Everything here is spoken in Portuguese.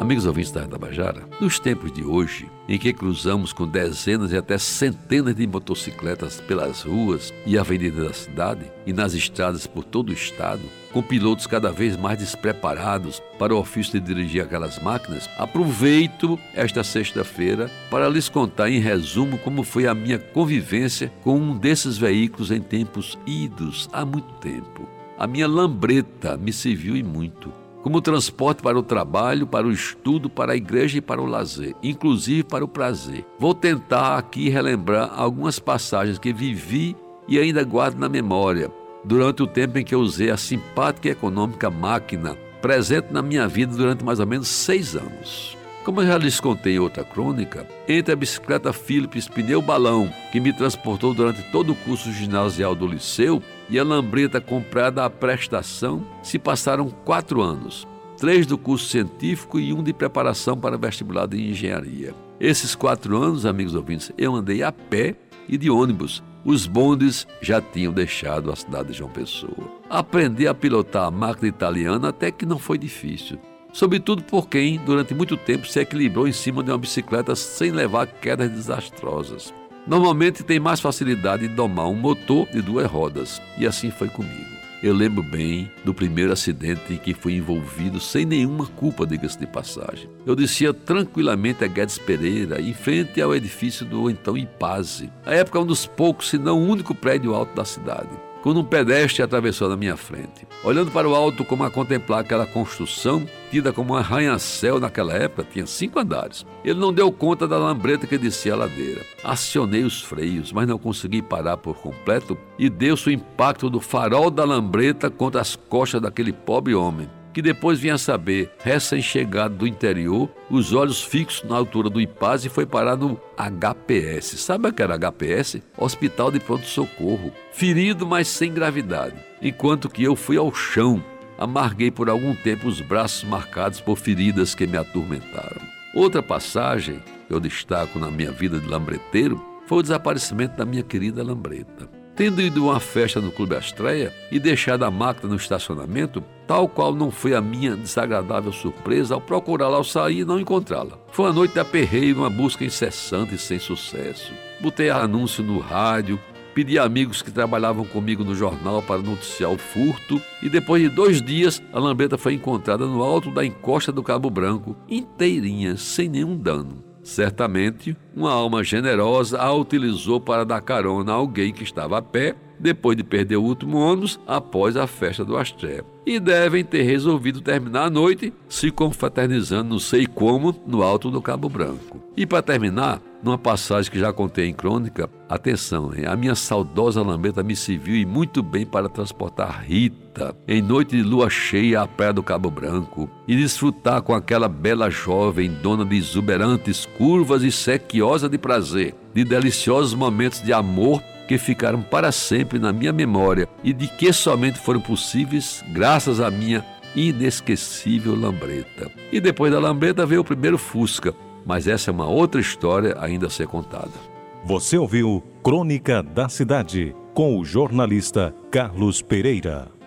Amigos ouvintes da Tabajara, nos tempos de hoje, em que cruzamos com dezenas e até centenas de motocicletas pelas ruas e avenidas da cidade e nas estradas por todo o estado, com pilotos cada vez mais despreparados para o ofício de dirigir aquelas máquinas, aproveito esta sexta-feira para lhes contar em resumo como foi a minha convivência com um desses veículos em tempos idos há muito tempo. A minha lambreta me serviu e muito como transporte para o trabalho, para o estudo, para a igreja e para o lazer, inclusive para o prazer. Vou tentar aqui relembrar algumas passagens que vivi e ainda guardo na memória, durante o tempo em que eu usei a simpática e econômica máquina, presente na minha vida durante mais ou menos seis anos. Como eu já lhes contei em outra crônica, entre a bicicleta Philips pneu balão, que me transportou durante todo o curso ginasial do liceu, e a lambreta comprada à prestação, se passaram quatro anos. Três do curso científico e um de preparação para vestibular de engenharia. Esses quatro anos, amigos ouvintes, eu andei a pé e de ônibus. Os bondes já tinham deixado a cidade de João Pessoa. Aprendi a pilotar a máquina italiana até que não foi difícil sobretudo por quem, durante muito tempo, se equilibrou em cima de uma bicicleta sem levar quedas desastrosas. Normalmente tem mais facilidade de domar um motor de duas rodas, e assim foi comigo. Eu lembro bem do primeiro acidente em que fui envolvido sem nenhuma culpa, diga-se de passagem. Eu descia tranquilamente a Guedes Pereira, em frente ao edifício do então Ipaze, a época um dos poucos, se não o único prédio alto da cidade quando um pedestre atravessou na minha frente. Olhando para o alto como a contemplar aquela construção, tida como um arranha-céu naquela época, tinha cinco andares. Ele não deu conta da lambreta que descia a ladeira. Acionei os freios, mas não consegui parar por completo e deu-se o impacto do farol da lambreta contra as costas daquele pobre homem que depois vinha saber, recém-chegado do interior, os olhos fixos na altura do Ipaz e foi parar no HPS. Sabe o que era HPS? Hospital de Pronto-Socorro. Ferido, mas sem gravidade. Enquanto que eu fui ao chão, amarguei por algum tempo os braços marcados por feridas que me atormentaram. Outra passagem que eu destaco na minha vida de lambreteiro foi o desaparecimento da minha querida lambreta. Tendo ido a uma festa no Clube Astreia e deixado a máquina no estacionamento, tal qual não foi a minha desagradável surpresa ao procurá-la ao sair e não encontrá-la. Foi uma noite de aperreio, uma busca incessante e sem sucesso. Botei anúncio no rádio, pedi a amigos que trabalhavam comigo no jornal para noticiar o furto e depois de dois dias a lambeta foi encontrada no alto da encosta do Cabo Branco, inteirinha, sem nenhum dano. Certamente, uma alma generosa a utilizou para dar carona a alguém que estava a pé depois de perder o último ônibus após a festa do Asté. E devem ter resolvido terminar a noite se confraternizando, não sei como, no alto do Cabo Branco. E para terminar, numa passagem que já contei em crônica, atenção, hein? a minha saudosa lambeta me serviu e muito bem para transportar Rita em noite de lua cheia à praia do Cabo Branco e desfrutar com aquela bela jovem dona de exuberantes curvas e sequiosa de prazer, de deliciosos momentos de amor que ficaram para sempre na minha memória e de que somente foram possíveis graças à minha inesquecível lambreta. E depois da lambreta veio o primeiro Fusca, mas essa é uma outra história ainda a ser contada. Você ouviu Crônica da Cidade com o jornalista Carlos Pereira.